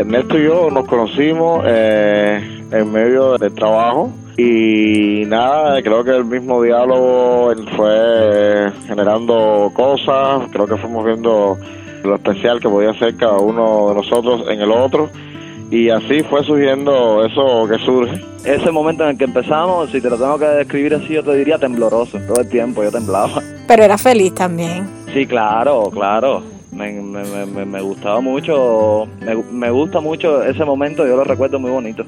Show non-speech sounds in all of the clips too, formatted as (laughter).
Ernesto y yo nos conocimos eh, en medio del trabajo y nada, creo que el mismo diálogo fue generando cosas, creo que fuimos viendo lo especial que podía ser cada uno de nosotros en el otro y así fue surgiendo eso que surge. Ese momento en el que empezamos, si te lo tengo que describir así, yo te diría tembloroso. Todo el tiempo yo temblaba. Pero era feliz también. Sí, claro, claro. Me, gustaba mucho, me, gusta mucho ese momento, yo lo recuerdo muy bonito.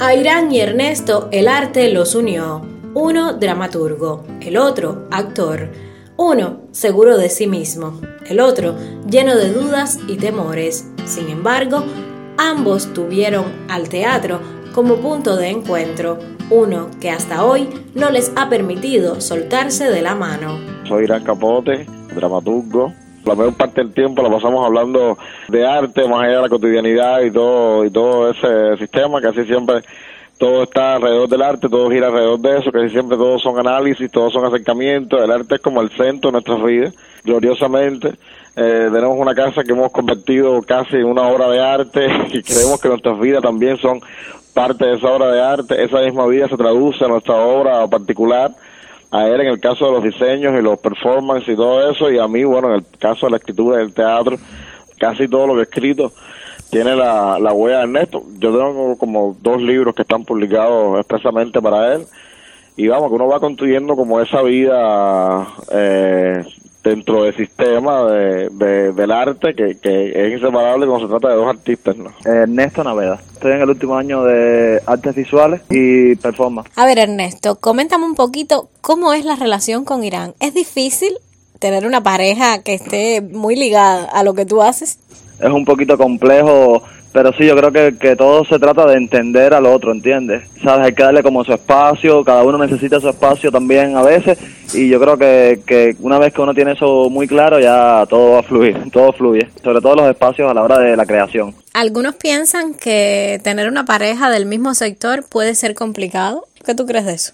A Irán y Ernesto el arte los unió. Uno dramaturgo, el otro actor. Uno seguro de sí mismo, el otro lleno de dudas y temores. Sin embargo, ambos tuvieron al teatro como punto de encuentro, uno que hasta hoy no les ha permitido soltarse de la mano. Soy Irán Capote, dramaturgo. La mayor parte del tiempo la pasamos hablando de arte, más allá de la cotidianidad y todo, y todo ese sistema, así siempre todo está alrededor del arte, todo gira alrededor de eso, casi siempre todos son análisis, todos son acercamientos, el arte es como el centro de nuestras vidas, gloriosamente. Eh, tenemos una casa que hemos convertido casi en una obra de arte (laughs) y creemos que nuestras vidas también son parte de esa obra de arte, esa misma vida se traduce en nuestra obra particular, a él en el caso de los diseños y los performances y todo eso, y a mí, bueno, en el caso de la escritura del teatro, casi todo lo que he escrito tiene la, la huella de Ernesto. Yo tengo como dos libros que están publicados expresamente para él. Y vamos, que uno va construyendo como esa vida eh, dentro del sistema de, del arte que, es inseparable cuando se trata de dos artistas. ¿no? Ernesto Naveda. Estoy en el último año de artes visuales y performance. A ver, Ernesto, coméntame un poquito cómo es la relación con Irán. ¿Es difícil tener una pareja que esté muy ligada a lo que tú haces? es un poquito complejo, pero sí, yo creo que, que todo se trata de entender al otro, ¿entiendes? ¿Sabes? Hay que darle como su espacio, cada uno necesita su espacio también a veces, y yo creo que, que una vez que uno tiene eso muy claro, ya todo va a fluir, (laughs) todo fluye, sobre todo los espacios a la hora de la creación. Algunos piensan que tener una pareja del mismo sector puede ser complicado. ¿Qué tú crees de eso?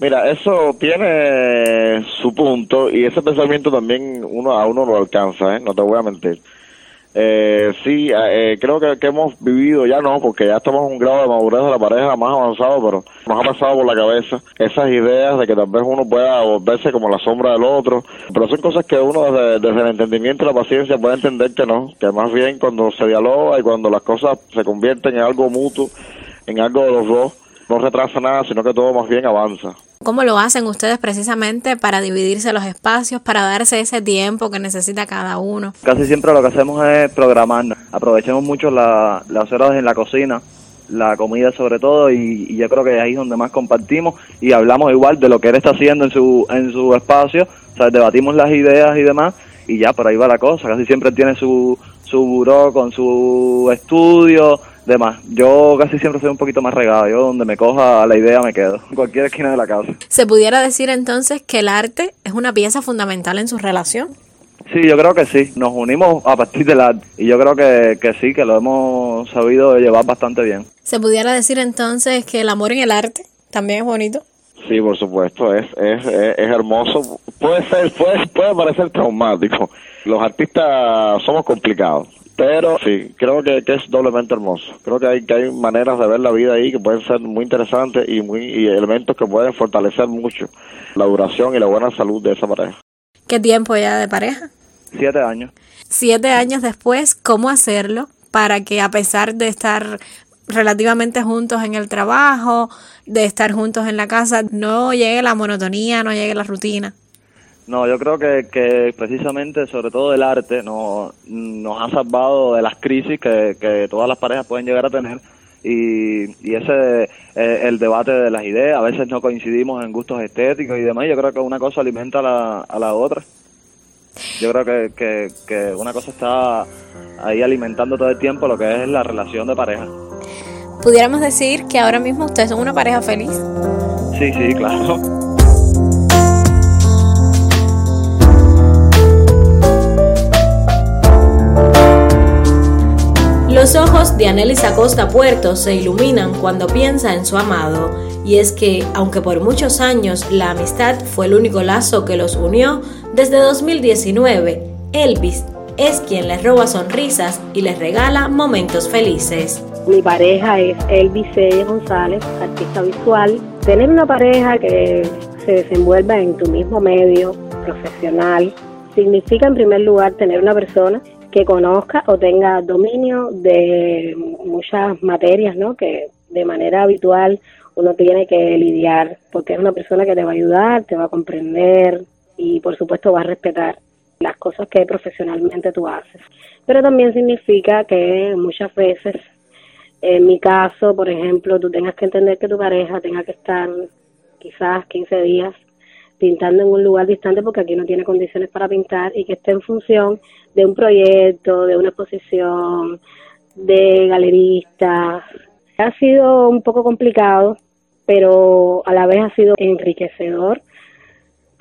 Mira, eso tiene su punto y ese pensamiento también uno a uno lo alcanza, ¿eh? no te voy a mentir. Eh, sí, eh, creo que, que, hemos vivido, ya no, porque ya estamos en un grado de madurez de la pareja más avanzado, pero nos ha pasado por la cabeza esas ideas de que tal vez uno pueda volverse como la sombra del otro, pero son cosas que uno desde, desde el entendimiento y la paciencia puede entender que no, que más bien cuando se dialoga y cuando las cosas se convierten en algo mutuo, en algo de los dos, no retrasa nada, sino que todo más bien avanza. ¿Cómo lo hacen ustedes precisamente para dividirse los espacios, para darse ese tiempo que necesita cada uno? Casi siempre lo que hacemos es programarnos. Aprovechemos mucho las horas en la cocina, la comida sobre todo, y, yo creo que ahí es donde más compartimos y hablamos igual de lo que él está haciendo en su, en su espacio, o sea, debatimos las ideas y demás, y ya por ahí va la cosa. Casi siempre tiene su, su buró con su estudio, demás. Yo casi siempre soy un poquito más regado. Yo donde me coja la idea me quedo. En cualquier esquina de la casa. ¿Se pudiera decir entonces que el arte es una pieza fundamental en su relación? Sí, yo creo que sí. Nos unimos a partir del arte. Y yo creo que, que sí, que lo hemos sabido llevar bastante bien. ¿Se pudiera decir entonces que el amor en el arte también es bonito? Sí, por supuesto, es, es, es, hermoso. Puede ser, puede, puede parecer traumático. Los artistas somos complicados pero sí, creo que, es doblemente hermoso. Creo que hay, que hay maneras de ver la vida ahí que pueden ser muy interesantes y, muy, y elementos que pueden fortalecer mucho la duración y la buena salud de esa pareja. ¿Qué tiempo ya de pareja? Siete años. Siete años después, ¿cómo hacerlo para que a pesar de estar relativamente juntos en el trabajo, de estar juntos en la casa, no llegue la monotonía, no llegue la rutina? No, yo creo que, que precisamente, sobre todo el arte, no, nos ha salvado de las crisis que, que todas las parejas pueden llegar a tener. Y, y ese eh, el debate de las ideas, a veces no coincidimos en gustos estéticos y demás, yo creo que una cosa alimenta a la, a la otra. Yo creo que, que, que una cosa está ahí alimentando todo el tiempo lo que es la relación de pareja. ¿Pudiéramos decir que ahora mismo ustedes son una pareja feliz? Sí, sí, claro. Ojos de Anelis Acosta Puerto se iluminan cuando piensa en su amado, y es que, aunque por muchos años la amistad fue el único lazo que los unió, desde 2019, Elvis es quien les roba sonrisas y les regala momentos felices. Mi pareja es Elvis C. González, artista visual. Tener una pareja que se desenvuelva en tu mismo medio profesional significa en primer lugar tener una persona que conozca o tenga dominio de muchas materias, ¿no? Que de manera habitual uno tiene que lidiar, porque es una persona que te va a ayudar, te va a comprender y por supuesto va a respetar las cosas que profesionalmente tú haces. Pero también significa que muchas veces, en mi caso, por ejemplo, tú tengas que entender que tu pareja tenga que estar quizás 15 días pintando en un lugar distante porque aquí no tiene condiciones para pintar y que esté en función de un proyecto, de una exposición, de galeristas. Ha sido un poco complicado, pero a la vez ha sido enriquecedor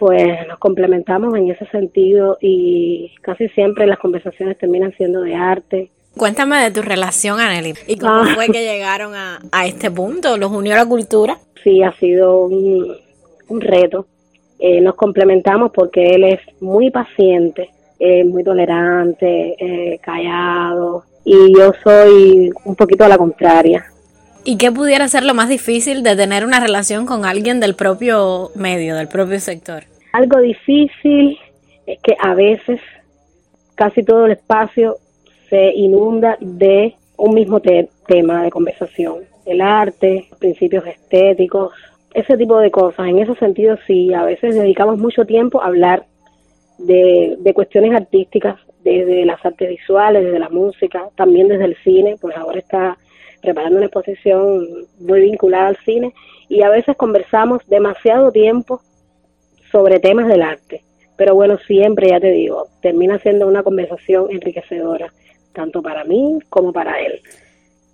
pues nos complementamos en ese sentido y casi siempre las conversaciones terminan siendo de arte. Cuéntame de tu relación, Anneli, y cómo ah. fue que llegaron a, a, este punto, los unió la cultura. Sí, ha sido un, un reto. Eh, nos complementamos porque él es muy paciente, eh, muy tolerante, eh, callado, y yo soy un poquito a la contraria. ¿Y qué pudiera ser lo más difícil de tener una relación con alguien del propio medio, del propio sector? Algo difícil es que a veces casi todo el espacio se inunda de un mismo tema de conversación. El arte, principios estéticos, ese tipo de cosas. En ese sentido, sí, a veces dedicamos mucho tiempo a hablar de, de cuestiones artísticas, desde las artes visuales, desde la música, también desde el cine, pues ahora está preparando una exposición muy vinculada al cine y a veces conversamos demasiado tiempo sobre temas del arte. Pero bueno, siempre, ya te digo, termina siendo una conversación enriquecedora, tanto para mí como para él.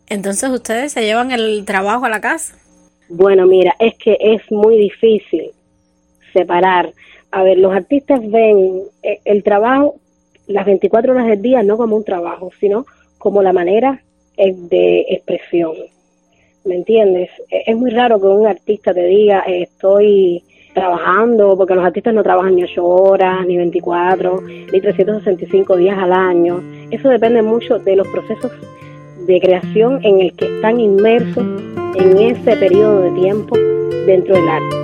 Entonces, ¿ustedes se llevan el trabajo a la casa? Bueno, mira, es que es muy difícil separar. A ver, los artistas ven eh, el trabajo las 24 horas del día no como un trabajo, sino como la manera eh, de expresión. ¿Me entiendes? E, es muy raro que un artista te diga, estoy trabajando, porque los artistas no trabajan ni 8 horas, ni 24, ni 365 días al año. Eso depende mucho de los procesos de creación en el que están inmersos en ese periodo de tiempo dentro del arte.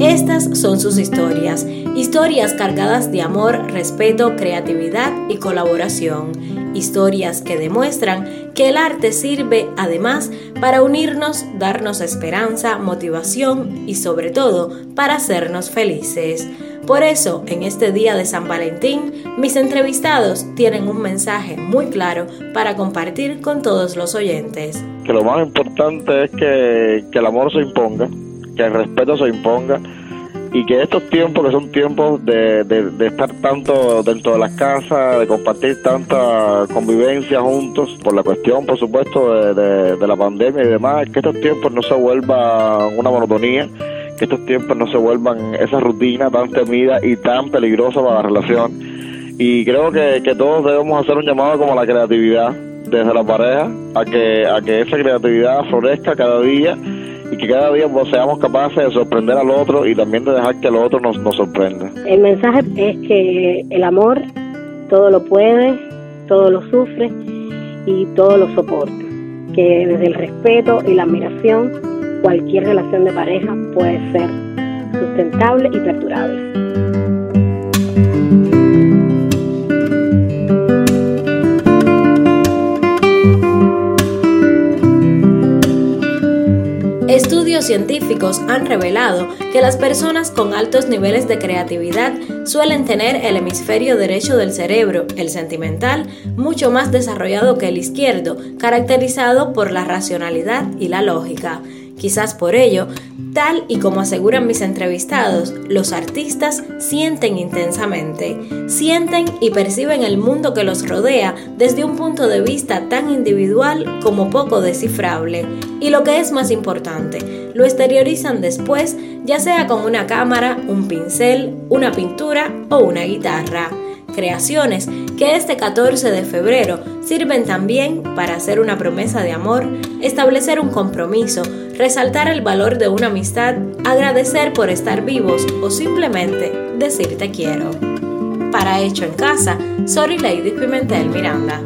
Estas son sus historias Historias cargadas de amor, respeto, creatividad y colaboración. Historias que demuestran que el arte sirve además para unirnos, darnos esperanza, motivación y sobre todo para hacernos felices. Por eso, en este día de San Valentín, mis entrevistados tienen un mensaje muy claro para compartir con todos los oyentes. Que lo más importante es que, el amor se imponga, que el respeto se imponga y que estos tiempos, que son tiempos de, de, estar tanto dentro de las casas, de compartir tanta convivencia juntos, por la cuestión, por supuesto, de, de, la pandemia y demás, que estos tiempos no se vuelvan una monotonía, que estos tiempos no se vuelvan esa rutina tan temida y tan peligrosa para la relación. Y creo que, que todos debemos hacer un llamado como la creatividad desde la pareja, a que, a que esa creatividad florezca cada día y que cada día pues, seamos capaces de sorprender al otro y también de dejar que el otro nos, nos sorprenda. El mensaje es que el amor todo lo puede, todo lo sufre y todo lo soporta. Que desde el respeto y la admiración cualquier relación de pareja puede ser sustentable y perdurable. Estudios científicos han revelado que las personas con altos niveles de creatividad suelen tener el hemisferio derecho del cerebro, el sentimental, mucho más desarrollado que el izquierdo, caracterizado por la racionalidad y la lógica. Quizás por ello, tal y como aseguran mis entrevistados, los artistas sienten intensamente, sienten y perciben el mundo que los rodea desde un punto de vista tan individual como poco descifrable. Y lo que es más importante, lo exteriorizan después, ya sea con una cámara, un pincel, una pintura o una guitarra. creaciones que este 14 de febrero sirven también para hacer una promesa de amor, establecer un compromiso, resaltar el valor de una amistad, agradecer por estar vivos o simplemente decir te quiero. Para Hecho en Casa, soy Lady Pimentel Miranda.